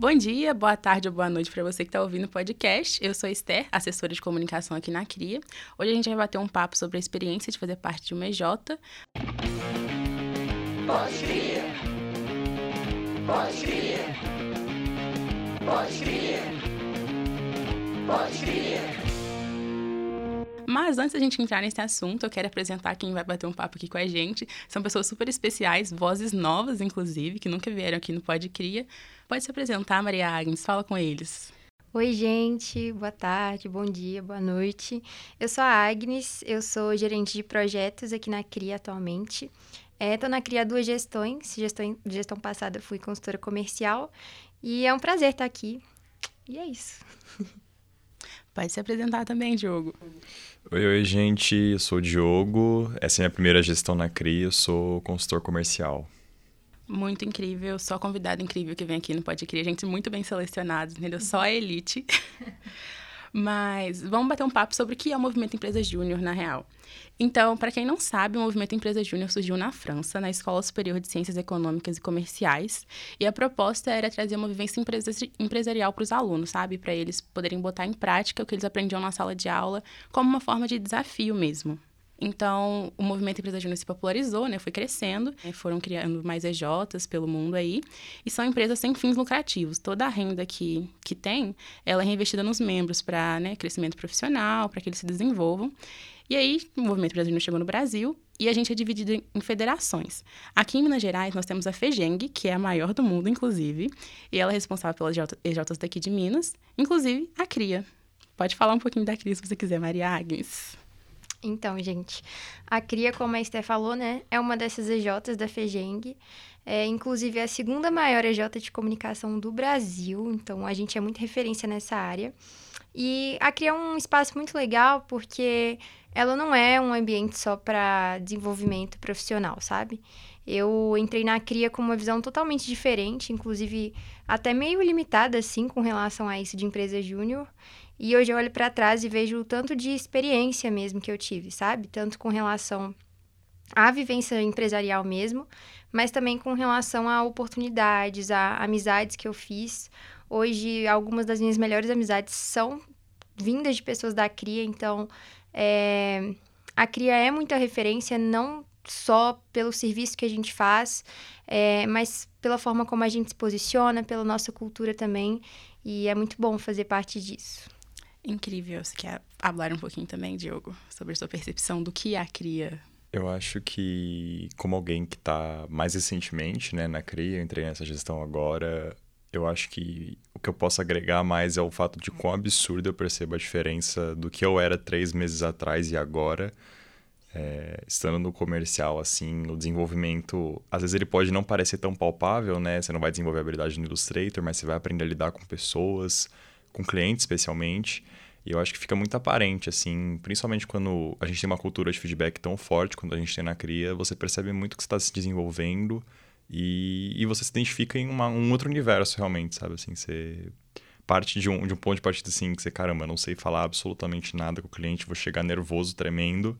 Bom dia, boa tarde ou boa noite para você que está ouvindo o podcast. Eu sou Esther, assessora de comunicação aqui na CRIA. Hoje a gente vai bater um papo sobre a experiência de fazer parte de uma EJ. Pode cria. Pode cria. Mas antes da gente entrar nesse assunto, eu quero apresentar quem vai bater um papo aqui com a gente. São pessoas super especiais, vozes novas, inclusive, que nunca vieram aqui no Pode Cria. Pode se apresentar, Maria Agnes, fala com eles. Oi, gente, boa tarde, bom dia, boa noite. Eu sou a Agnes, eu sou gerente de projetos aqui na CRIA atualmente. Estou é, na CRIA duas gestões, gestão, gestão passada fui consultora comercial e é um prazer estar aqui. E é isso. Pode se apresentar também, Diogo. Oi, oi, gente, eu sou o Diogo, essa é a minha primeira gestão na CRIA, eu sou consultor comercial muito incrível, só convidado incrível que vem aqui no Pode Crer, gente muito bem selecionados, entendeu? Só a elite. Mas vamos bater um papo sobre o que é o movimento Empresa Júnior na real. Então, para quem não sabe, o movimento Empresa Júnior surgiu na França, na Escola Superior de Ciências Econômicas e Comerciais, e a proposta era trazer uma vivência empresarial para os alunos, sabe? Para eles poderem botar em prática o que eles aprendiam na sala de aula como uma forma de desafio mesmo. Então, o movimento Empresa Júnior se popularizou, né? Foi crescendo, né? foram criando mais EJs pelo mundo aí, e são empresas sem fins lucrativos. Toda a renda que, que tem, ela é reinvestida nos membros para né, crescimento profissional, para que eles se desenvolvam. E aí, o movimento Empresa Júnior chegou no Brasil e a gente é dividido em federações. Aqui em Minas Gerais, nós temos a FEGENG, que é a maior do mundo, inclusive, e ela é responsável pelas EJs daqui de Minas, inclusive a CRIA. Pode falar um pouquinho da CRIA se você quiser, Maria Agnes. Então, gente, a CRIA, como a Esther falou, né, é uma dessas EJs da FEGENG. É, inclusive, é a segunda maior EJ de comunicação do Brasil. Então, a gente é muito referência nessa área. E a CRIA é um espaço muito legal porque ela não é um ambiente só para desenvolvimento profissional, sabe? Eu entrei na CRIA com uma visão totalmente diferente, inclusive até meio limitada, assim, com relação a isso de empresa júnior. E hoje eu olho para trás e vejo o tanto de experiência mesmo que eu tive, sabe? Tanto com relação à vivência empresarial mesmo, mas também com relação a oportunidades, a amizades que eu fiz. Hoje, algumas das minhas melhores amizades são vindas de pessoas da CRIA, então é, a CRIA é muita referência, não só pelo serviço que a gente faz, é, mas pela forma como a gente se posiciona, pela nossa cultura também, e é muito bom fazer parte disso. Incrível. Você quer falar um pouquinho também, Diogo, sobre a sua percepção do que a CRIA? Eu acho que, como alguém que está mais recentemente né, na CRIA, entrei nessa gestão agora, eu acho que o que eu posso agregar mais é o fato de quão absurdo eu percebo a diferença do que eu era três meses atrás e agora. É, estando no comercial, assim, o desenvolvimento, às vezes ele pode não parecer tão palpável, né? Você não vai desenvolver habilidade no Illustrator, mas você vai aprender a lidar com pessoas, com clientes especialmente. E eu acho que fica muito aparente, assim, principalmente quando a gente tem uma cultura de feedback tão forte, quando a gente tem na CRIA, você percebe muito que está se desenvolvendo e, e você se identifica em uma, um outro universo, realmente, sabe? Assim, você parte de um, de um ponto de partida assim, que você, caramba, não sei falar absolutamente nada com o cliente, vou chegar nervoso, tremendo.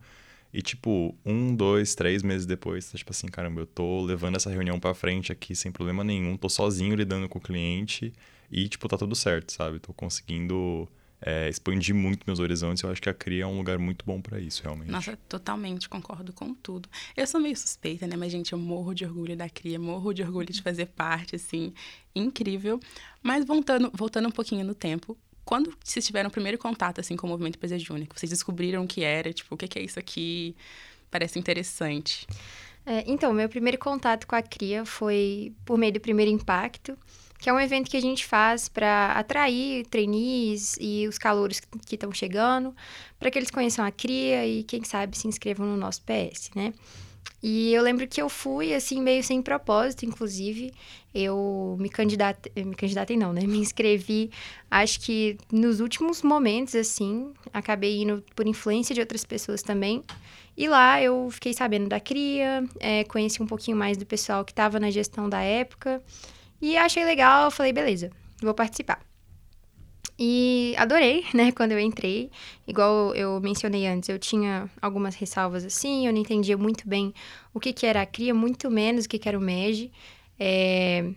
E, tipo, um, dois, três meses depois, tá tipo assim, caramba, eu tô levando essa reunião pra frente aqui sem problema nenhum, tô sozinho lidando com o cliente e, tipo, tá tudo certo, sabe? Tô conseguindo é, expandir muito meus horizontes. Eu acho que a CRIA é um lugar muito bom para isso, realmente. Nossa, totalmente concordo com tudo. Eu sou meio suspeita, né? Mas, gente, eu morro de orgulho da CRIA, morro de orgulho de fazer parte, assim, incrível. Mas voltando, voltando um pouquinho no tempo, quando vocês tiveram o primeiro contato, assim, com o Movimento Empresa Júnior, vocês descobriram o que era, tipo, o que é isso aqui? Parece interessante. É, então, meu primeiro contato com a CRIA foi por meio do Primeiro Impacto, que é um evento que a gente faz para atrair trainees e os calouros que estão chegando, para que eles conheçam a CRIA e, quem sabe, se inscrevam no nosso PS, né? E eu lembro que eu fui, assim, meio sem propósito, inclusive. Eu me candidatei, me candidatei não, né? Me inscrevi, acho que nos últimos momentos, assim. Acabei indo por influência de outras pessoas também. E lá eu fiquei sabendo da CRIA, é, conheci um pouquinho mais do pessoal que estava na gestão da época. E achei legal, falei, beleza, vou participar. E adorei, né, quando eu entrei. Igual eu mencionei antes, eu tinha algumas ressalvas assim, eu não entendia muito bem o que, que era a CRIA, muito menos o que, que era o MEG. É...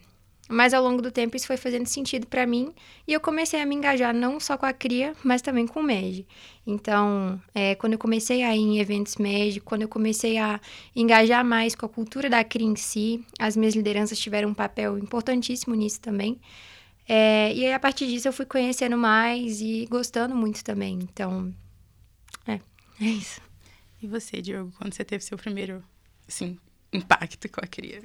Mas ao longo do tempo isso foi fazendo sentido para mim e eu comecei a me engajar não só com a cria, mas também com o MED. Então, é, quando eu comecei a ir em eventos MED, quando eu comecei a engajar mais com a cultura da cria em si, as minhas lideranças tiveram um papel importantíssimo nisso também. É, e aí, a partir disso eu fui conhecendo mais e gostando muito também. Então, é, é isso. E você, Diogo, quando você teve seu primeiro, assim, impacto com a cria?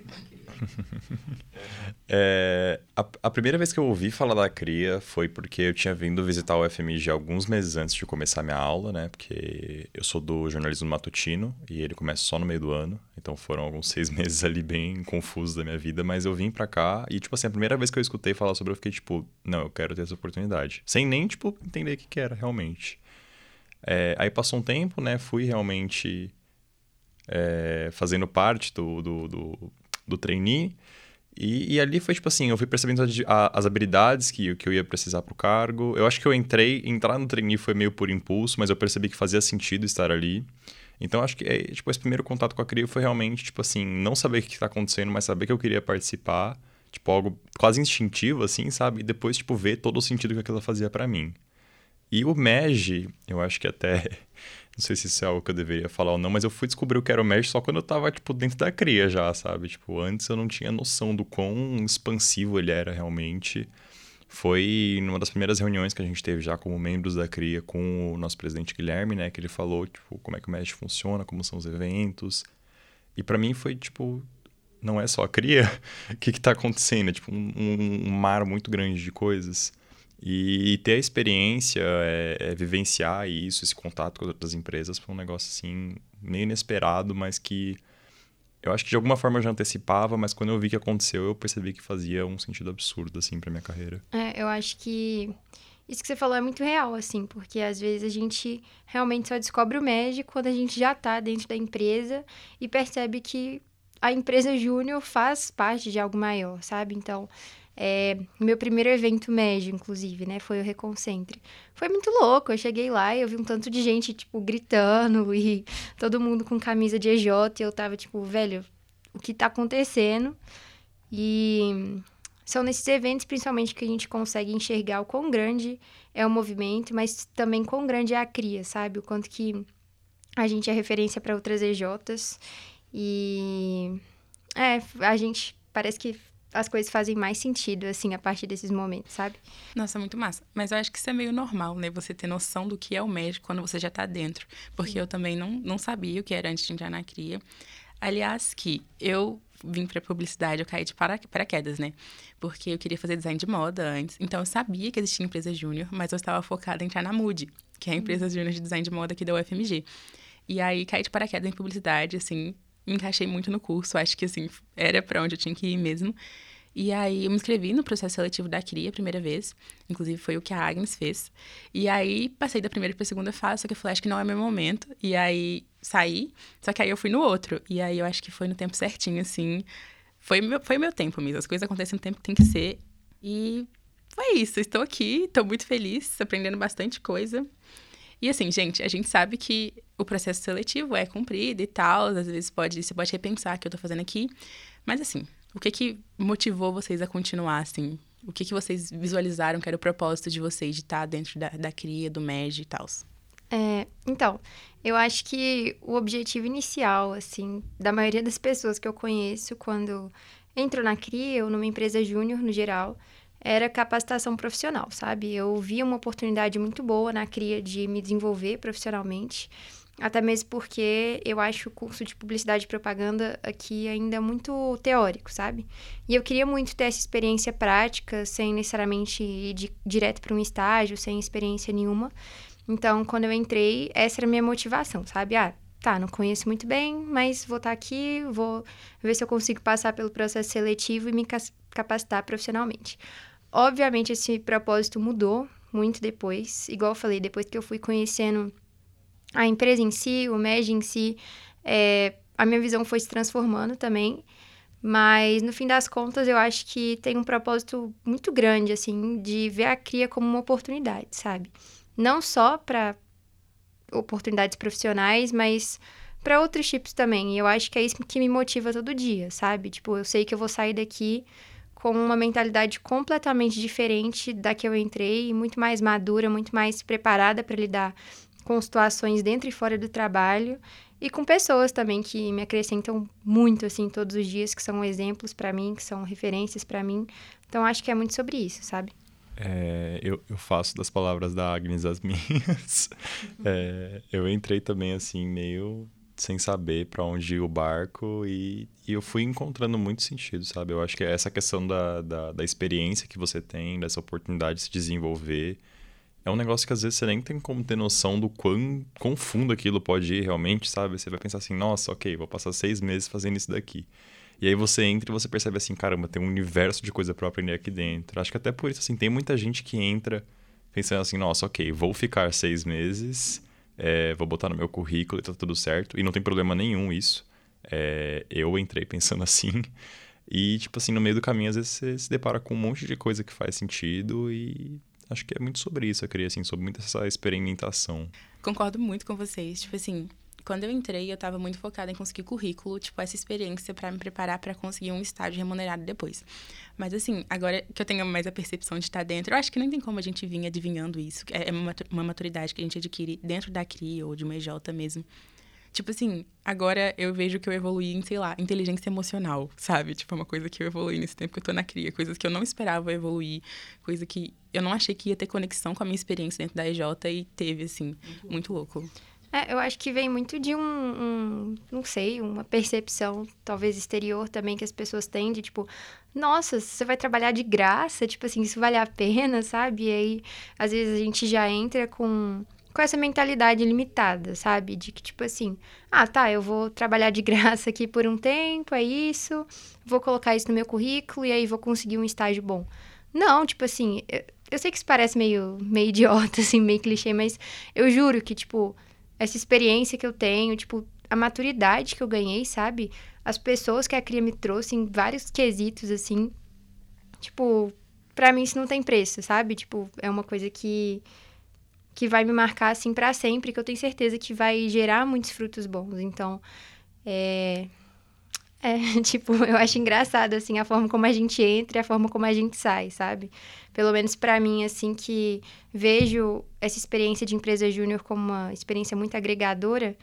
é, a, a, primeira vez que eu ouvi falar da cria foi porque eu tinha vindo visitar o FMG alguns meses antes de começar minha aula, né? Porque eu sou do jornalismo matutino e ele começa só no meio do ano. Então foram alguns seis meses ali bem confusos da minha vida, mas eu vim pra cá e, tipo assim, a primeira vez que eu escutei falar sobre eu fiquei tipo, não, eu quero ter essa oportunidade. Sem nem, tipo, entender o que, que era realmente. É, aí passou um tempo, né? Fui realmente é, fazendo parte do, do, do, do trainee. E, e, ali foi tipo assim, eu fui percebendo a, as habilidades que, que eu ia precisar para o cargo. Eu acho que eu entrei, entrar no trainee foi meio por impulso, mas eu percebi que fazia sentido estar ali. Então acho que é, tipo, esse primeiro contato com a CRIO foi realmente, tipo assim, não saber o que está acontecendo, mas saber que eu queria participar. Tipo, algo quase instintivo, assim, sabe? E depois, tipo, ver todo o sentido que aquilo fazia para mim. E o MEG, eu acho que até não sei se isso é algo que eu deveria falar ou não, mas eu fui descobrir o que era o Mesh só quando eu tava, tipo, dentro da cria já, sabe? Tipo, antes eu não tinha noção do quão expansivo ele era realmente. Foi numa das primeiras reuniões que a gente teve já como membros da cria com o nosso presidente Guilherme, né? Que ele falou, tipo, como é que o Mesh funciona, como são os eventos. E para mim foi, tipo, não é só a cria, o que que tá acontecendo? É, tipo, um, um mar muito grande de coisas. E ter a experiência, é, é vivenciar isso, esse contato com outras empresas, foi um negócio assim, meio inesperado, mas que eu acho que de alguma forma eu já antecipava, mas quando eu vi que aconteceu, eu percebi que fazia um sentido absurdo, assim, pra minha carreira. É, eu acho que isso que você falou é muito real, assim, porque às vezes a gente realmente só descobre o MED quando a gente já tá dentro da empresa e percebe que a empresa júnior faz parte de algo maior, sabe? Então, é, meu primeiro evento médio, inclusive, né? Foi o Reconcentre. Foi muito louco. Eu cheguei lá e eu vi um tanto de gente, tipo, gritando e todo mundo com camisa de EJ. E eu tava, tipo, velho, o que tá acontecendo? E são nesses eventos, principalmente, que a gente consegue enxergar o quão grande é o movimento, mas também quão grande é a cria, sabe? O quanto que a gente é referência para outras EJs. E. É, a gente parece que as coisas fazem mais sentido, assim, a partir desses momentos, sabe? Nossa, muito massa. Mas eu acho que isso é meio normal, né? Você ter noção do que é o médico quando você já tá dentro. Porque Sim. eu também não, não sabia o que era antes de entrar na cria. Aliás, que eu vim para publicidade, eu caí de paraquedas, né? Porque eu queria fazer design de moda antes. Então eu sabia que existia empresa júnior, mas eu estava focada em entrar na Mood, que é a empresa júnior de design de moda aqui da UFMG. E aí caí de paraquedas em publicidade, assim, me encaixei muito no curso, acho que assim, era para onde eu tinha que ir mesmo. E aí eu me inscrevi no processo seletivo da CRIA a primeira vez. Inclusive foi o que a Agnes fez. E aí passei da primeira para a segunda fase, só que eu falei, acho que não é meu momento. E aí saí, só que aí eu fui no outro. E aí eu acho que foi no tempo certinho, assim. Foi meu, foi meu tempo mesmo. As coisas acontecem no tempo que tem que ser. E foi isso. Estou aqui, estou muito feliz, aprendendo bastante coisa. E assim, gente, a gente sabe que o processo seletivo é cumprido e tal. Às vezes pode, você pode repensar o que eu estou fazendo aqui. Mas assim, o que que motivou vocês a continuar, assim? O que que vocês visualizaram que era o propósito de vocês de estar dentro da, da cria, do MED e tal? É, então, eu acho que o objetivo inicial, assim, da maioria das pessoas que eu conheço quando entro na CRIA ou numa empresa júnior no geral, era capacitação profissional, sabe? Eu via uma oportunidade muito boa na CRIA de me desenvolver profissionalmente até mesmo porque eu acho o curso de publicidade e propaganda aqui ainda muito teórico, sabe? E eu queria muito ter essa experiência prática, sem necessariamente ir de, direto para um estágio, sem experiência nenhuma. Então, quando eu entrei, essa era a minha motivação, sabe? Ah, tá, não conheço muito bem, mas vou estar tá aqui, vou ver se eu consigo passar pelo processo seletivo e me capacitar profissionalmente. Obviamente, esse propósito mudou muito depois. Igual eu falei, depois que eu fui conhecendo a empresa em si, o MED em si, é, a minha visão foi se transformando também. Mas, no fim das contas, eu acho que tem um propósito muito grande, assim, de ver a cria como uma oportunidade, sabe? Não só para oportunidades profissionais, mas para outros tipos também. E eu acho que é isso que me motiva todo dia, sabe? Tipo, eu sei que eu vou sair daqui com uma mentalidade completamente diferente da que eu entrei, muito mais madura, muito mais preparada para lidar com situações dentro e fora do trabalho e com pessoas também que me acrescentam muito assim todos os dias, que são exemplos para mim, que são referências para mim. Então acho que é muito sobre isso, sabe? É, eu, eu faço das palavras da Agnes as minhas. É, eu entrei também assim meio sem saber para onde ia o barco e, e, eu fui encontrando muito sentido, sabe? Eu acho que essa questão da, da, da, experiência que você tem, dessa oportunidade de se desenvolver, é um negócio que às vezes você nem tem como ter noção do quão, quão fundo aquilo pode ir realmente, sabe? Você vai pensar assim, nossa, ok, vou passar seis meses fazendo isso daqui. E aí você entra e você percebe assim, caramba, tem um universo de coisa para aprender aqui dentro. Acho que até por isso, assim, tem muita gente que entra pensando assim, nossa, ok, vou ficar seis meses é, vou botar no meu currículo e tá tudo certo. E não tem problema nenhum isso. É, eu entrei pensando assim. E, tipo assim, no meio do caminho, às vezes você se depara com um monte de coisa que faz sentido e acho que é muito sobre isso, eu queria, assim, sobre muita essa experimentação. Concordo muito com vocês. Tipo assim, quando eu entrei, eu estava muito focada em conseguir currículo, tipo, essa experiência para me preparar para conseguir um estágio remunerado depois. Mas, assim, agora que eu tenho mais a percepção de estar dentro, eu acho que nem tem como a gente vir adivinhando isso. É uma maturidade que a gente adquire dentro da CRI ou de uma EJ mesmo. Tipo assim, agora eu vejo que eu evoluí em, sei lá, inteligência emocional, sabe? Tipo, é uma coisa que eu evoluí nesse tempo que eu tô na cria, coisas que eu não esperava evoluir, coisa que eu não achei que ia ter conexão com a minha experiência dentro da EJ e teve, assim, muito, muito louco. É, eu acho que vem muito de um, um, não sei, uma percepção, talvez exterior também, que as pessoas têm de tipo, nossa, você vai trabalhar de graça, tipo assim, isso vale a pena, sabe? E aí, às vezes a gente já entra com, com essa mentalidade limitada, sabe? De que, tipo assim, ah, tá, eu vou trabalhar de graça aqui por um tempo, é isso, vou colocar isso no meu currículo e aí vou conseguir um estágio bom. Não, tipo assim, eu, eu sei que isso parece meio, meio idiota, assim, meio clichê, mas eu juro que, tipo essa experiência que eu tenho, tipo, a maturidade que eu ganhei, sabe? As pessoas que a Cria me trouxe em vários quesitos, assim. Tipo, pra mim isso não tem preço, sabe? Tipo, é uma coisa que que vai me marcar assim para sempre, que eu tenho certeza que vai gerar muitos frutos bons. Então, é é, tipo, eu acho engraçado, assim, a forma como a gente entra e a forma como a gente sai, sabe? Pelo menos para mim, assim, que vejo essa experiência de empresa júnior como uma experiência muito agregadora,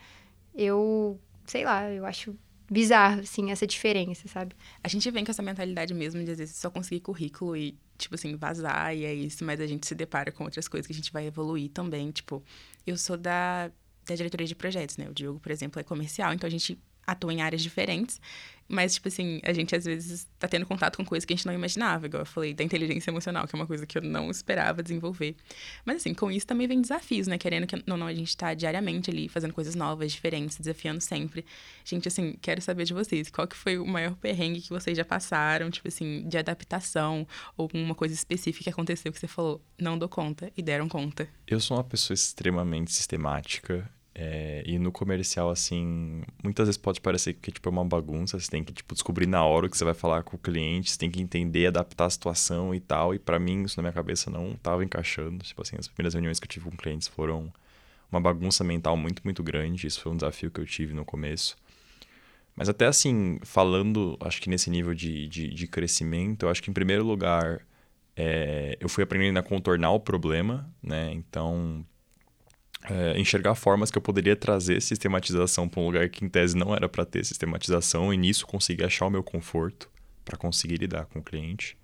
eu, sei lá, eu acho bizarro, assim, essa diferença, sabe? A gente vem com essa mentalidade mesmo de, às vezes, só conseguir currículo e, tipo assim, vazar e é isso, mas a gente se depara com outras coisas que a gente vai evoluir também. Tipo, eu sou da, da diretoria de projetos, né? O Diogo, por exemplo, é comercial, então a gente atua em áreas diferentes. Mas, tipo assim, a gente às vezes tá tendo contato com coisas que a gente não imaginava, igual eu falei, da inteligência emocional, que é uma coisa que eu não esperava desenvolver. Mas, assim, com isso também vem desafios, né? Querendo que não, não, a gente tá diariamente ali fazendo coisas novas, diferentes, desafiando sempre. Gente, assim, quero saber de vocês, qual que foi o maior perrengue que vocês já passaram, tipo assim, de adaptação, ou uma coisa específica que aconteceu que você falou, não dou conta, e deram conta? Eu sou uma pessoa extremamente sistemática. É, e no comercial, assim, muitas vezes pode parecer que tipo, é uma bagunça, você tem que tipo, descobrir na hora o que você vai falar com o cliente, você tem que entender, adaptar a situação e tal. E para mim, isso na minha cabeça não estava encaixando. Tipo assim, as primeiras reuniões que eu tive com clientes foram uma bagunça mental muito, muito grande. Isso foi um desafio que eu tive no começo. Mas até assim, falando, acho que nesse nível de, de, de crescimento, eu acho que em primeiro lugar, é, eu fui aprendendo a contornar o problema, né? Então, é, enxergar formas que eu poderia trazer sistematização para um lugar que em tese não era para ter sistematização e nisso conseguir achar o meu conforto para conseguir lidar com o cliente.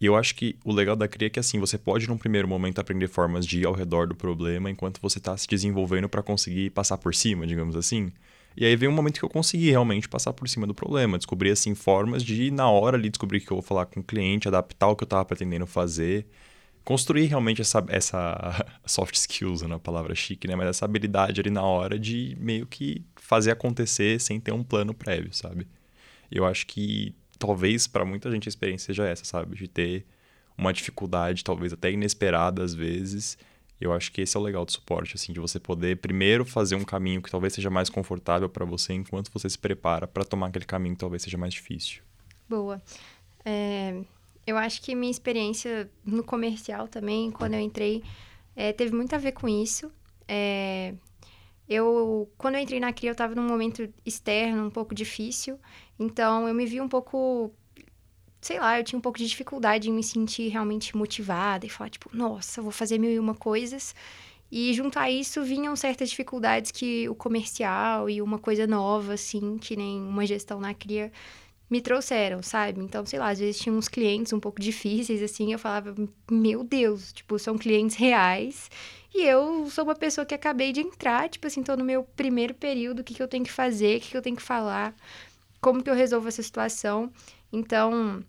E eu acho que o legal da CRIA é que assim, você pode num primeiro momento aprender formas de ir ao redor do problema enquanto você está se desenvolvendo para conseguir passar por cima, digamos assim. E aí veio um momento que eu consegui realmente passar por cima do problema, descobrir assim formas de na hora ali descobrir que eu vou falar com o cliente, adaptar o que eu estava pretendendo fazer construir realmente essa, essa soft skills, na né, palavra chique, né? Mas essa habilidade ali na hora de meio que fazer acontecer sem ter um plano prévio, sabe? Eu acho que talvez para muita gente a experiência seja essa, sabe? De ter uma dificuldade, talvez até inesperada às vezes. Eu acho que esse é o legal do suporte, assim, de você poder primeiro fazer um caminho que talvez seja mais confortável para você enquanto você se prepara para tomar aquele caminho que talvez seja mais difícil. Boa. É, eu acho que minha experiência no comercial também, quando eu entrei, é, teve muito a ver com isso. É, eu, quando eu entrei na CRIA, eu estava num momento externo um pouco difícil, então eu me vi um pouco sei lá, eu tinha um pouco de dificuldade em me sentir realmente motivada e falar, tipo, nossa, vou fazer mil e uma coisas. E junto a isso vinham certas dificuldades que o comercial e uma coisa nova, assim, que nem uma gestão na CRIA, me trouxeram, sabe? Então, sei lá, às vezes tinha uns clientes um pouco difíceis, assim, eu falava, meu Deus, tipo, são clientes reais. E eu sou uma pessoa que acabei de entrar, tipo assim, tô no meu primeiro período, o que, que eu tenho que fazer, o que, que eu tenho que falar, como que eu resolvo essa situação. Então,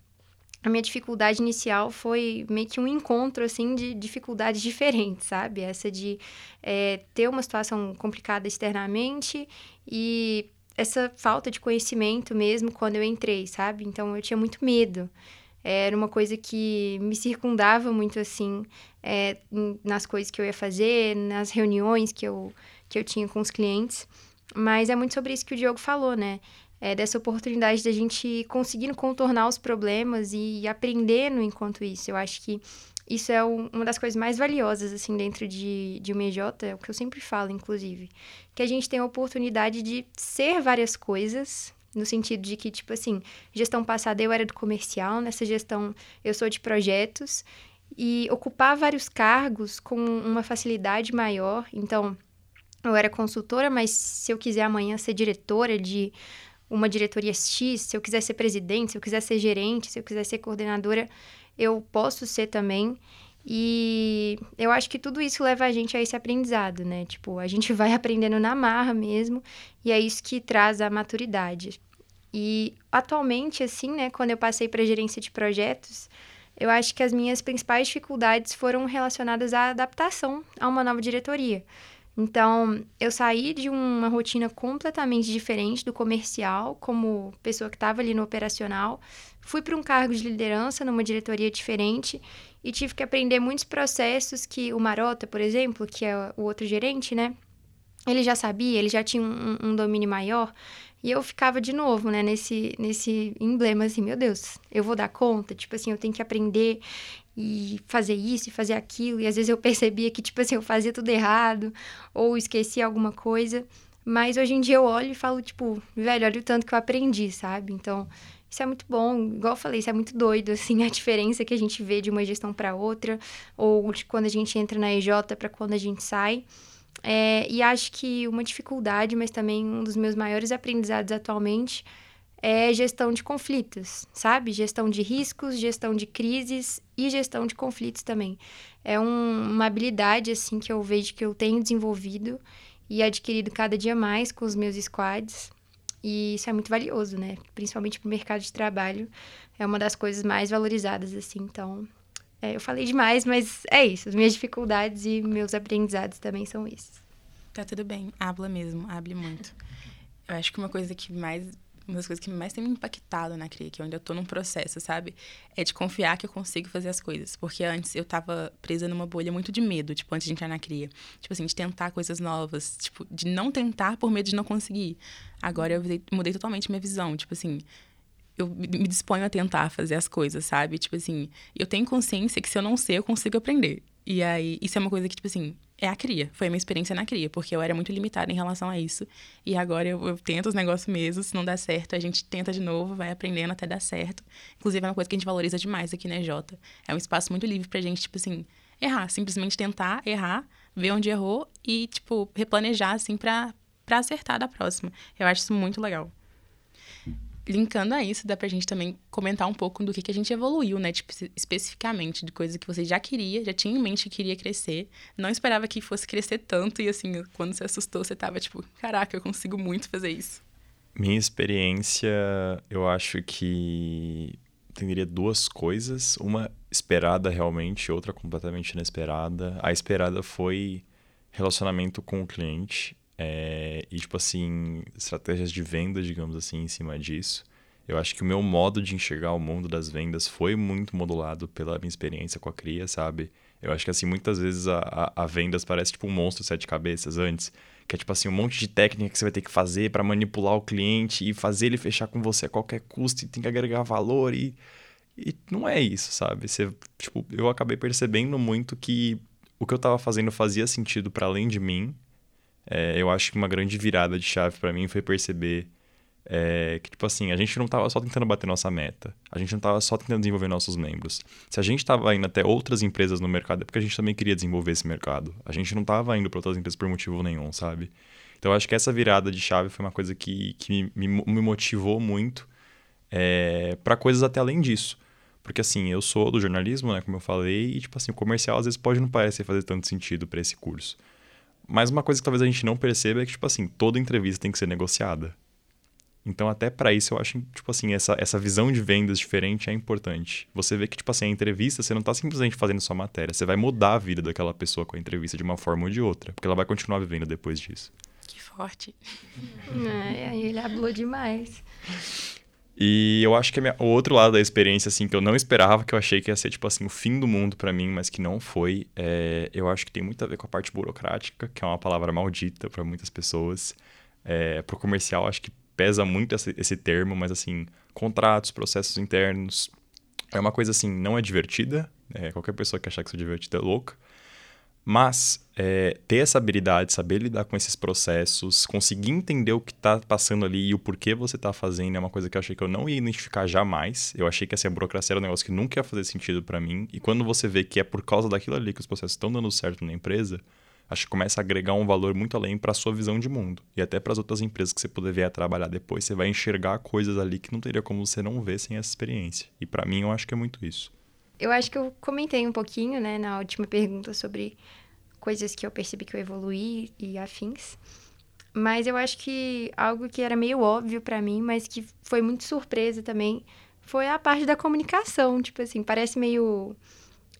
a minha dificuldade inicial foi meio que um encontro, assim, de dificuldades diferentes, sabe? Essa de é, ter uma situação complicada externamente e essa falta de conhecimento mesmo quando eu entrei, sabe? Então, eu tinha muito medo. Era uma coisa que me circundava muito, assim, é, nas coisas que eu ia fazer, nas reuniões que eu, que eu tinha com os clientes. Mas é muito sobre isso que o Diogo falou, né? é, dessa oportunidade da gente conseguindo contornar os problemas e, aprendendo enquanto isso. Eu acho que isso é um, uma das coisas mais valiosas, assim, dentro de, de uma EJ, é o que eu sempre falo, inclusive. Que a gente tem a oportunidade de ser várias coisas, no sentido de que, tipo assim, gestão passada eu era do comercial, nessa gestão eu sou de projetos, e ocupar vários cargos com uma facilidade maior. Então, eu era consultora, mas se eu quiser amanhã ser diretora de uma diretoria X, se eu quiser ser presidente, se eu quiser ser gerente, se eu quiser ser coordenadora, eu posso ser também. E eu acho que tudo isso leva a gente a esse aprendizado, né? Tipo, a gente vai aprendendo na marra mesmo, e é isso que traz a maturidade. E atualmente, assim, né, quando eu passei para gerência de projetos, eu acho que as minhas principais dificuldades foram relacionadas à adaptação a uma nova diretoria. Então, eu saí de uma rotina completamente diferente do comercial, como pessoa que estava ali no operacional, fui para um cargo de liderança numa diretoria diferente e tive que aprender muitos processos que o Marota, por exemplo, que é o outro gerente, né? Ele já sabia, ele já tinha um, um domínio maior. E eu ficava de novo, né, nesse, nesse emblema assim, meu Deus, eu vou dar conta? Tipo assim, eu tenho que aprender e fazer isso e fazer aquilo. E às vezes eu percebia que, tipo assim, eu fazia tudo errado ou esquecia alguma coisa. Mas hoje em dia eu olho e falo, tipo, velho, olha o tanto que eu aprendi, sabe? Então, isso é muito bom. Igual eu falei, isso é muito doido, assim, a diferença que a gente vê de uma gestão para outra, ou de quando a gente entra na EJ para quando a gente sai. É, e acho que uma dificuldade, mas também um dos meus maiores aprendizados atualmente é gestão de conflitos, sabe? Gestão de riscos, gestão de crises e gestão de conflitos também. É um, uma habilidade, assim, que eu vejo que eu tenho desenvolvido e adquirido cada dia mais com os meus squads. E isso é muito valioso, né? Principalmente para o mercado de trabalho. É uma das coisas mais valorizadas, assim. Então, é, eu falei demais, mas é isso. As minhas dificuldades e meus aprendizados também são esses. Tá tudo bem. Habla mesmo. Hable muito. Eu acho que uma coisa que mais uma das coisas que mais tem me impactado na CRIA, que eu ainda tô num processo, sabe? É de confiar que eu consigo fazer as coisas. Porque antes eu tava presa numa bolha muito de medo, tipo, antes de entrar na CRIA. Tipo assim, de tentar coisas novas, tipo, de não tentar por medo de não conseguir. Agora eu mudei totalmente minha visão, tipo assim, eu me disponho a tentar fazer as coisas, sabe? Tipo assim, eu tenho consciência que se eu não sei, eu consigo aprender. E aí, isso é uma coisa que, tipo assim, é a cria. Foi a minha experiência na cria, porque eu era muito limitada em relação a isso. E agora eu, eu tento os negócios mesmo, se não der certo, a gente tenta de novo, vai aprendendo até dar certo. Inclusive, é uma coisa que a gente valoriza demais aqui na Jota. É um espaço muito livre pra gente, tipo assim, errar. Simplesmente tentar, errar, ver onde errou e, tipo, replanejar, assim, pra, pra acertar da próxima. Eu acho isso muito legal linkando a isso, dá pra gente também comentar um pouco do que, que a gente evoluiu, né? Tipo, especificamente, de coisas que você já queria, já tinha em mente que queria crescer, não esperava que fosse crescer tanto, e assim, quando você assustou, você tava tipo, caraca, eu consigo muito fazer isso. Minha experiência, eu acho que teria duas coisas, uma esperada realmente, outra completamente inesperada. A esperada foi relacionamento com o cliente. É, e, tipo assim, estratégias de venda, digamos assim, em cima disso. Eu acho que o meu modo de enxergar o mundo das vendas foi muito modulado pela minha experiência com a cria, sabe? Eu acho que, assim, muitas vezes a, a, a vendas parece tipo um monstro sete cabeças antes. Que é, tipo assim, um monte de técnica que você vai ter que fazer para manipular o cliente e fazer ele fechar com você a qualquer custo e tem que agregar valor e... E não é isso, sabe? Você, tipo, eu acabei percebendo muito que o que eu estava fazendo fazia sentido para além de mim, é, eu acho que uma grande virada de chave para mim foi perceber É, que, tipo assim, a gente não estava só tentando bater nossa meta, a gente não estava só tentando desenvolver nossos membros. Se a gente estava indo até outras empresas no mercado, é porque a gente também queria desenvolver esse mercado. A gente não estava indo para outras empresas por motivo nenhum, sabe? Então, eu acho que essa virada de chave foi uma coisa que, que me, me motivou muito é, para coisas até além disso. Porque, assim, eu sou do jornalismo, né, como eu falei, e, tipo assim, o comercial às vezes pode não parecer fazer tanto sentido para esse curso. Mas uma coisa que talvez a gente não perceba é que, tipo assim, toda entrevista tem que ser negociada. Então, até para isso, eu acho, tipo assim, essa, essa visão de vendas diferente é importante. Você vê que, tipo assim, a entrevista, você não está simplesmente fazendo sua matéria. Você vai mudar a vida daquela pessoa com a entrevista de uma forma ou de outra. Porque ela vai continuar vivendo depois disso. Que forte. É, ele falou demais. E eu acho que minha, o outro lado da experiência, assim, que eu não esperava, que eu achei que ia ser, tipo assim, o fim do mundo para mim, mas que não foi, é, eu acho que tem muito a ver com a parte burocrática, que é uma palavra maldita para muitas pessoas. É, pro comercial, acho que pesa muito esse, esse termo, mas assim, contratos, processos internos, é uma coisa assim, não é divertida, é, qualquer pessoa que achar que isso é divertido é louca, mas é, ter essa habilidade, saber lidar com esses processos, conseguir entender o que está passando ali e o porquê você está fazendo é uma coisa que eu achei que eu não ia identificar jamais. Eu achei que assim, a burocracia era um negócio que nunca ia fazer sentido para mim. E quando você vê que é por causa daquilo ali que os processos estão dando certo na empresa, acho que começa a agregar um valor muito além para a sua visão de mundo. E até para as outras empresas que você puder vir a trabalhar depois, você vai enxergar coisas ali que não teria como você não ver sem essa experiência. E para mim, eu acho que é muito isso. Eu acho que eu comentei um pouquinho, né, na última pergunta sobre coisas que eu percebi que eu evoluí e afins. Mas eu acho que algo que era meio óbvio para mim, mas que foi muito surpresa também, foi a parte da comunicação. Tipo assim, parece meio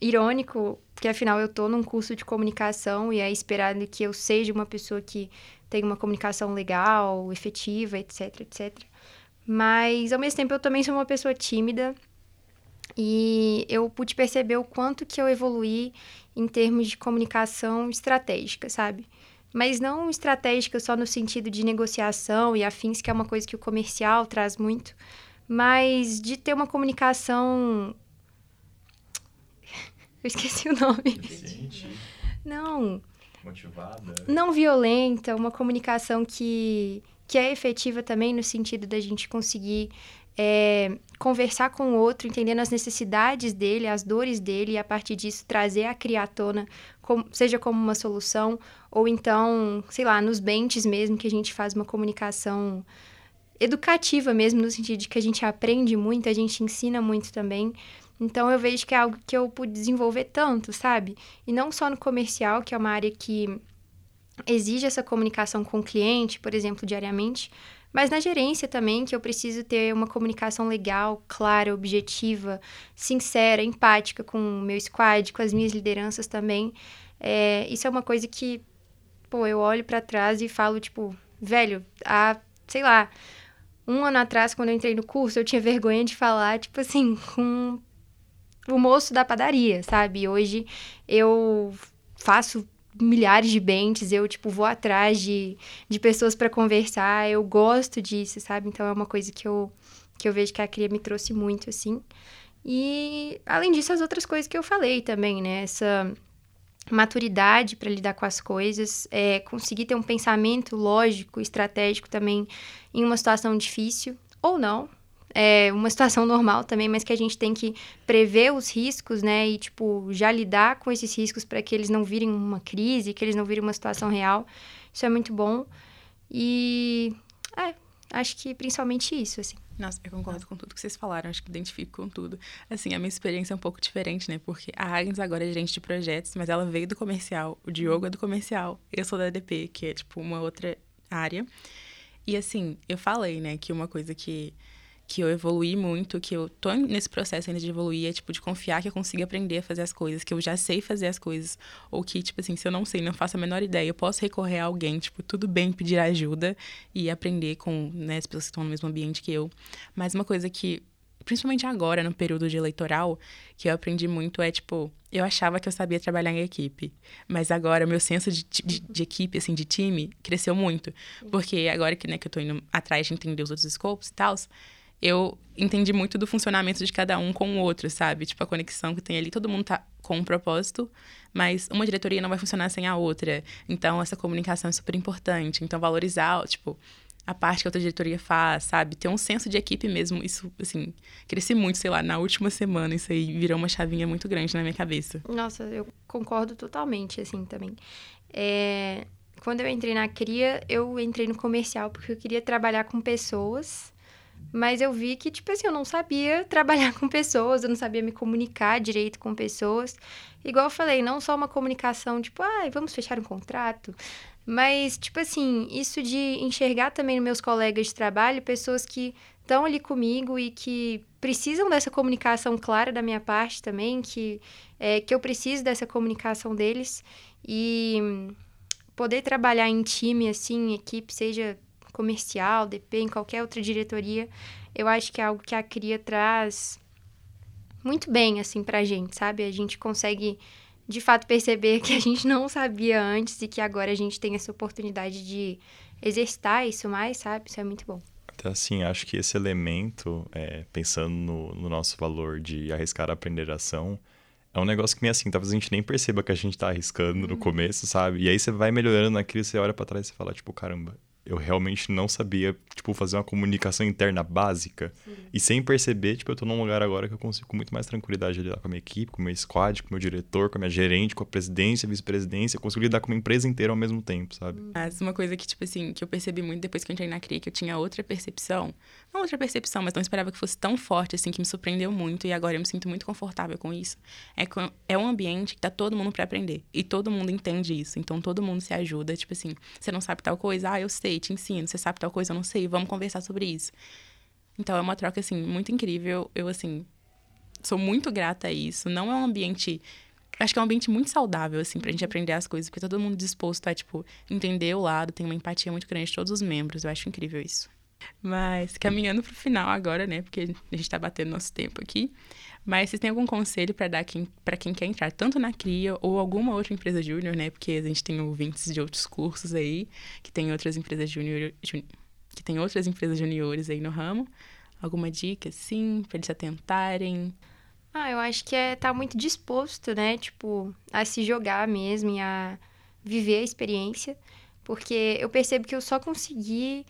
irônico, porque afinal eu tô num curso de comunicação e é esperado que eu seja uma pessoa que tenha uma comunicação legal, efetiva, etc, etc. Mas ao mesmo tempo eu também sou uma pessoa tímida e eu pude perceber o quanto que eu evoluí em termos de comunicação estratégica, sabe? Mas não estratégica só no sentido de negociação e afins, que é uma coisa que o comercial traz muito, mas de ter uma comunicação eu esqueci o nome. Eficiente. Não. Motivada. Não violenta, uma comunicação que, que é efetiva também no sentido da gente conseguir é, conversar com o outro, entendendo as necessidades dele, as dores dele, e a partir disso trazer a criatona, como, seja como uma solução, ou então, sei lá, nos bentes mesmo, que a gente faz uma comunicação educativa mesmo, no sentido de que a gente aprende muito, a gente ensina muito também. Então eu vejo que é algo que eu pude desenvolver tanto, sabe? E não só no comercial, que é uma área que exige essa comunicação com o cliente, por exemplo, diariamente, mas na gerência também, que eu preciso ter uma comunicação legal, clara, objetiva, sincera, empática com o meu squad, com as minhas lideranças também. É, isso é uma coisa que, pô, eu olho para trás e falo, tipo, velho, há, sei lá, um ano atrás, quando eu entrei no curso, eu tinha vergonha de falar, tipo assim, com o moço da padaria, sabe? Hoje eu faço milhares de bentes, eu, tipo, vou atrás de, de pessoas para conversar, eu gosto disso, sabe? Então é uma coisa que eu, que eu vejo que a Cria me trouxe muito, assim. E, além disso, as outras coisas que eu falei também, né? Essa maturidade para lidar com as coisas, é, conseguir ter um pensamento lógico, estratégico também em uma situação difícil, ou não, é uma situação normal também, mas que a gente tem que prever os riscos, né? E, tipo, já lidar com esses riscos para que eles não virem uma crise, que eles não virem uma situação real. Isso é muito bom. E, é, acho que principalmente isso, assim. Nossa, eu concordo com tudo que vocês falaram, acho que identifico com tudo. Assim, a minha experiência é um pouco diferente, né? Porque a Agnes agora é gerente de projetos, mas ela veio do comercial, o Diogo é do comercial, eu sou da ADP, que é, tipo, uma outra área. E, assim, eu falei, né, que uma coisa que que eu evoluí muito, que eu tô nesse processo ainda de evoluir, é tipo de confiar que eu consigo aprender a fazer as coisas, que eu já sei fazer as coisas, ou que tipo assim, se eu não sei, não faço a menor ideia, eu posso recorrer a alguém, tipo, tudo bem pedir ajuda e aprender com, né, as pessoas que estão no mesmo ambiente que eu. Mas uma coisa que principalmente agora, no período de eleitoral, que eu aprendi muito é, tipo, eu achava que eu sabia trabalhar em equipe, mas agora meu senso de, de, de equipe, assim, de time, cresceu muito. Porque agora que, né, que eu tô indo atrás de entender os outros scopes e tal, eu entendi muito do funcionamento de cada um com o outro, sabe? Tipo, a conexão que tem ali, todo mundo tá com um propósito, mas uma diretoria não vai funcionar sem a outra. Então, essa comunicação é super importante. Então, valorizar, tipo, a parte que a outra diretoria faz, sabe? Ter um senso de equipe mesmo. Isso, assim, cresci muito, sei lá, na última semana. Isso aí virou uma chavinha muito grande na minha cabeça. Nossa, eu concordo totalmente, assim, também. É... Quando eu entrei na CRIA, eu entrei no comercial porque eu queria trabalhar com pessoas. Mas eu vi que, tipo assim, eu não sabia trabalhar com pessoas, eu não sabia me comunicar direito com pessoas. Igual eu falei, não só uma comunicação, tipo, ah, vamos fechar um contrato. Mas, tipo assim, isso de enxergar também nos meus colegas de trabalho pessoas que estão ali comigo e que precisam dessa comunicação clara da minha parte também, que, é, que eu preciso dessa comunicação deles. E poder trabalhar em time, assim, em equipe, seja comercial, DP, em qualquer outra diretoria, eu acho que é algo que a CRIA traz muito bem, assim, pra gente, sabe? A gente consegue, de fato, perceber que a gente não sabia antes e que agora a gente tem essa oportunidade de exercitar isso mais, sabe? Isso é muito bom. Até assim, acho que esse elemento, é, pensando no, no, nosso valor de arriscar a aprender ação, é um negócio que, meio assim, talvez a gente nem perceba que a gente tá arriscando uhum. no começo, sabe? E aí você vai melhorando naquilo, você olha para trás e fala, tipo, caramba, eu realmente não sabia, tipo, fazer uma comunicação interna básica. Sim. E sem perceber, tipo, eu tô num lugar agora que eu consigo com muito mais tranquilidade lidar com a minha equipe, com o meu squad, com o meu diretor, com a minha gerente, com a presidência, vice-presidência. Eu consigo lidar com uma empresa inteira ao mesmo tempo, sabe? Mas uma coisa que, tipo assim, que eu percebi muito depois que eu entrei na CRI, que eu tinha outra percepção. Não outra percepção, mas não esperava que fosse tão forte, assim, que me surpreendeu muito. E agora eu me sinto muito confortável com isso. É, é um ambiente que tá todo mundo para aprender. E todo mundo entende isso. Então todo mundo se ajuda. Tipo assim, você não sabe tal coisa, ah, eu sei, te ensino. Você sabe tal coisa, eu não sei, vamos conversar sobre isso. Então é uma troca, assim, muito incrível. Eu, assim, sou muito grata a isso. Não é um ambiente. Acho que é um ambiente muito saudável, assim, pra gente aprender as coisas, porque todo mundo disposto a, tipo, entender o lado, tem uma empatia muito grande de todos os membros. Eu acho incrível isso. Mas caminhando pro final agora, né? Porque a gente tá batendo nosso tempo aqui. Mas vocês têm algum conselho para dar para quem quer entrar tanto na CRIA ou alguma outra empresa júnior, né? Porque a gente tem ouvintes de outros cursos aí, que tem outras empresas júnior, que tem outras empresas juniores aí no ramo. Alguma dica, sim, para eles se atentarem? Ah, eu acho que é estar tá muito disposto, né? Tipo, a se jogar mesmo e a viver a experiência. Porque eu percebo que eu só consegui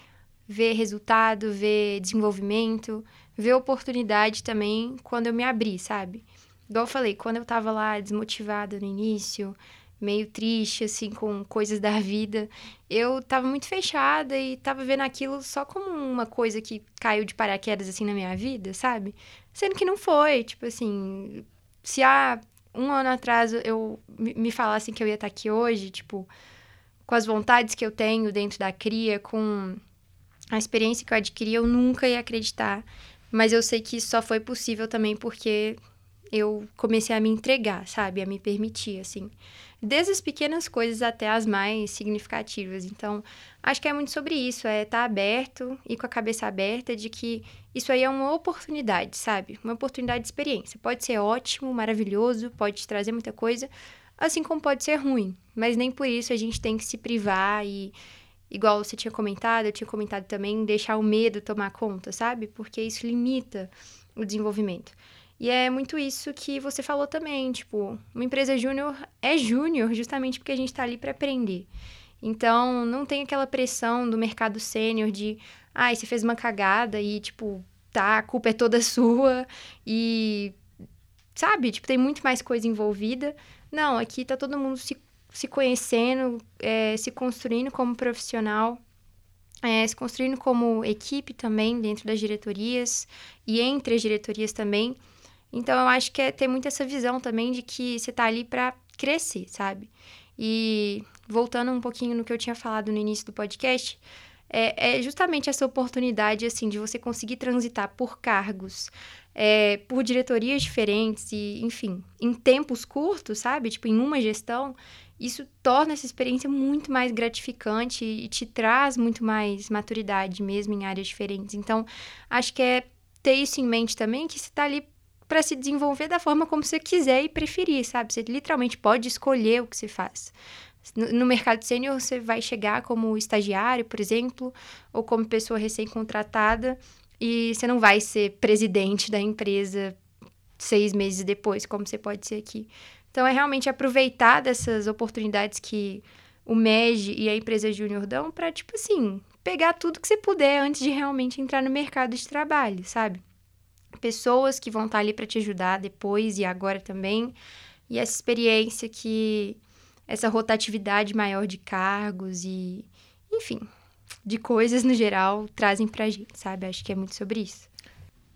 ver resultado, ver desenvolvimento, ver oportunidade também quando eu me abri, sabe? Igual eu falei, quando eu tava lá desmotivada no início, meio triste, assim, com coisas da vida, eu tava muito fechada e tava vendo aquilo só como uma coisa que caiu de paraquedas, assim, na minha vida, sabe? Sendo que não foi, tipo assim, se há um ano atrás eu me falassem que eu ia estar aqui hoje, tipo, com as vontades que eu tenho dentro da cria, com a experiência que eu adquiri, eu nunca ia acreditar mas eu sei que isso só foi possível também porque eu comecei a me entregar, sabe? A me permitir, assim. Desde as pequenas coisas até as mais significativas. Então, acho que é muito sobre isso, é estar tá aberto e com a cabeça aberta de que isso aí é uma oportunidade, sabe? Uma oportunidade de experiência. Pode ser ótimo, maravilhoso, pode te trazer muita coisa, assim como pode ser ruim. Mas nem por isso a gente tem que se privar e igual você tinha comentado, eu tinha comentado também, deixar o medo tomar conta, sabe? Porque isso limita o desenvolvimento. E é muito isso que você falou também, tipo, uma empresa júnior é júnior justamente porque a gente está ali para aprender. Então, não tem aquela pressão do mercado sênior de, ah, você fez uma cagada e, tipo, tá, a culpa é toda sua e, sabe, tipo, tem muito mais coisa envolvida. Não, aqui tá todo mundo se se conhecendo, é, se construindo como profissional, é, se construindo como equipe também dentro das diretorias e entre as diretorias também. Então, eu acho que é ter muito essa visão também de que você está ali para crescer, sabe? E voltando um pouquinho no que eu tinha falado no início do podcast, é, é justamente essa oportunidade, assim, de você conseguir transitar por cargos, é, por diretorias diferentes e, enfim, em tempos curtos, sabe? Tipo, em uma gestão, isso torna essa experiência muito mais gratificante e te traz muito mais maturidade mesmo em áreas diferentes. Então, acho que é ter isso em mente também, que você está ali para se desenvolver da forma como você quiser e preferir, sabe? Você literalmente pode escolher o que você faz. No mercado sênior, você vai chegar como estagiário, por exemplo, ou como pessoa recém-contratada, e você não vai ser presidente da empresa seis meses depois, como você pode ser aqui. Então, é realmente aproveitar dessas oportunidades que o MEG e a empresa Júnior dão para, tipo assim, pegar tudo que você puder antes de realmente entrar no mercado de trabalho, sabe? Pessoas que vão estar ali para te ajudar depois e agora também. E essa experiência que essa rotatividade maior de cargos e, enfim, de coisas no geral trazem pra gente, sabe? Acho que é muito sobre isso.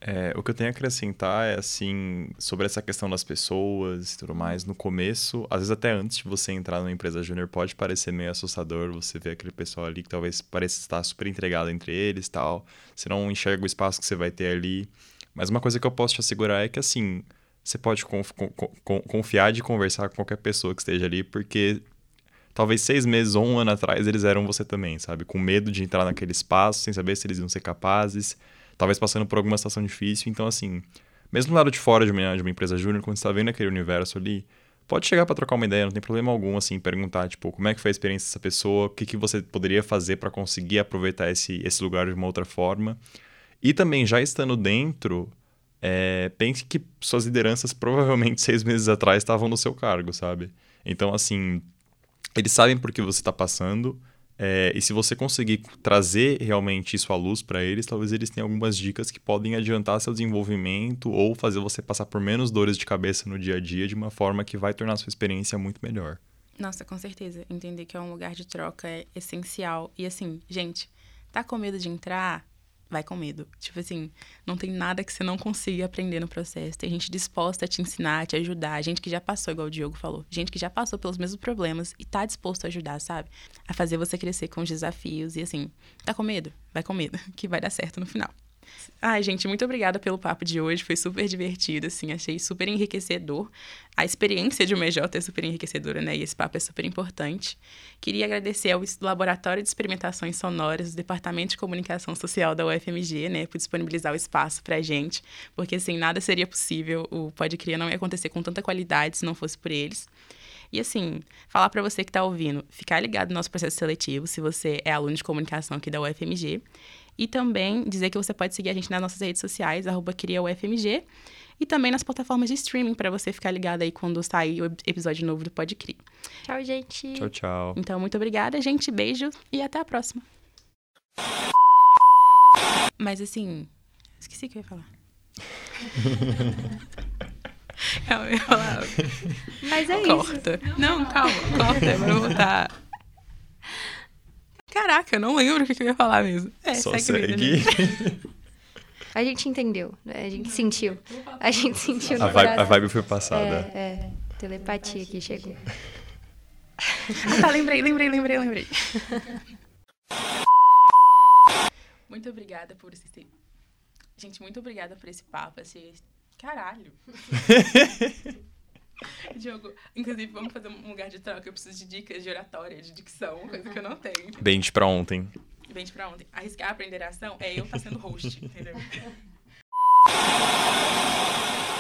É, o que eu tenho a acrescentar é, assim, sobre essa questão das pessoas e tudo mais. No começo, às vezes até antes de você entrar numa empresa júnior, pode parecer meio assustador você ver aquele pessoal ali que talvez pareça estar super entregado entre eles tal. Você não enxerga o espaço que você vai ter ali. Mas uma coisa que eu posso te assegurar é que, assim, você pode conf confiar de conversar com qualquer pessoa que esteja ali, porque talvez seis meses ou um ano atrás eles eram você também, sabe? Com medo de entrar naquele espaço, sem saber se eles iam ser capazes talvez passando por alguma situação difícil. Então, assim, mesmo do lado de fora de uma, de uma empresa júnior, quando você está vendo aquele universo ali, pode chegar para trocar uma ideia, não tem problema algum, assim, perguntar, tipo, como é que foi a experiência dessa pessoa, o que, que você poderia fazer para conseguir aproveitar esse, esse lugar de uma outra forma. E também, já estando dentro, é, pense que suas lideranças provavelmente seis meses atrás estavam no seu cargo, sabe? Então, assim, eles sabem por que você está passando, é, e se você conseguir trazer realmente isso à luz para eles, talvez eles tenham algumas dicas que podem adiantar seu desenvolvimento ou fazer você passar por menos dores de cabeça no dia a dia de uma forma que vai tornar a sua experiência muito melhor. Nossa, com certeza. Entender que é um lugar de troca é essencial. E assim, gente, tá com medo de entrar? Vai com medo. Tipo assim, não tem nada que você não consiga aprender no processo. Tem gente disposta a te ensinar, a te ajudar. Gente que já passou, igual o Diogo falou. Gente que já passou pelos mesmos problemas e tá disposto a ajudar, sabe? A fazer você crescer com os desafios. E assim, tá com medo? Vai com medo, que vai dar certo no final. Ai, gente, muito obrigada pelo papo de hoje. Foi super divertido, assim, achei super enriquecedor. A experiência de uma EJ é super enriquecedora, né? E esse papo é super importante. Queria agradecer ao Laboratório de Experimentações Sonoras do Departamento de Comunicação Social da UFMG, né, por disponibilizar o espaço pra gente, porque assim, nada seria possível, o Pode não ia acontecer com tanta qualidade se não fosse por eles. E assim, falar para você que está ouvindo, ficar ligado no nosso processo seletivo, se você é aluno de comunicação aqui da UFMG. E também dizer que você pode seguir a gente nas nossas redes sociais, arroba CriaUFMG, e também nas plataformas de streaming, para você ficar ligado aí quando sair o episódio novo do Pode Cri. Tchau, gente. Tchau, tchau. Então, muito obrigada, gente. Beijo e até a próxima. Mas assim, esqueci o que eu ia falar. calma, eu ia falar. Mas é corta. isso. Não, calma, corta. Eu vou voltar. Caraca, eu não lembro o que eu ia falar mesmo. É, Só segue. segue. A gente entendeu, né? a gente sentiu. A gente sentiu A vibe, a vibe foi passada. É, é, telepatia aqui chegou. Ah, tá, lembrei, lembrei, lembrei, lembrei. Muito obrigada por esse. Gente, muito obrigada por esse papo. Esse... Caralho. Diogo, inclusive, vamos fazer um lugar de troca. Eu preciso de dicas de oratória, de dicção, coisa que eu não tenho. Bente pra ontem. Vem pra ontem. Arriscar aprender a ação é eu estar sendo host, entendeu?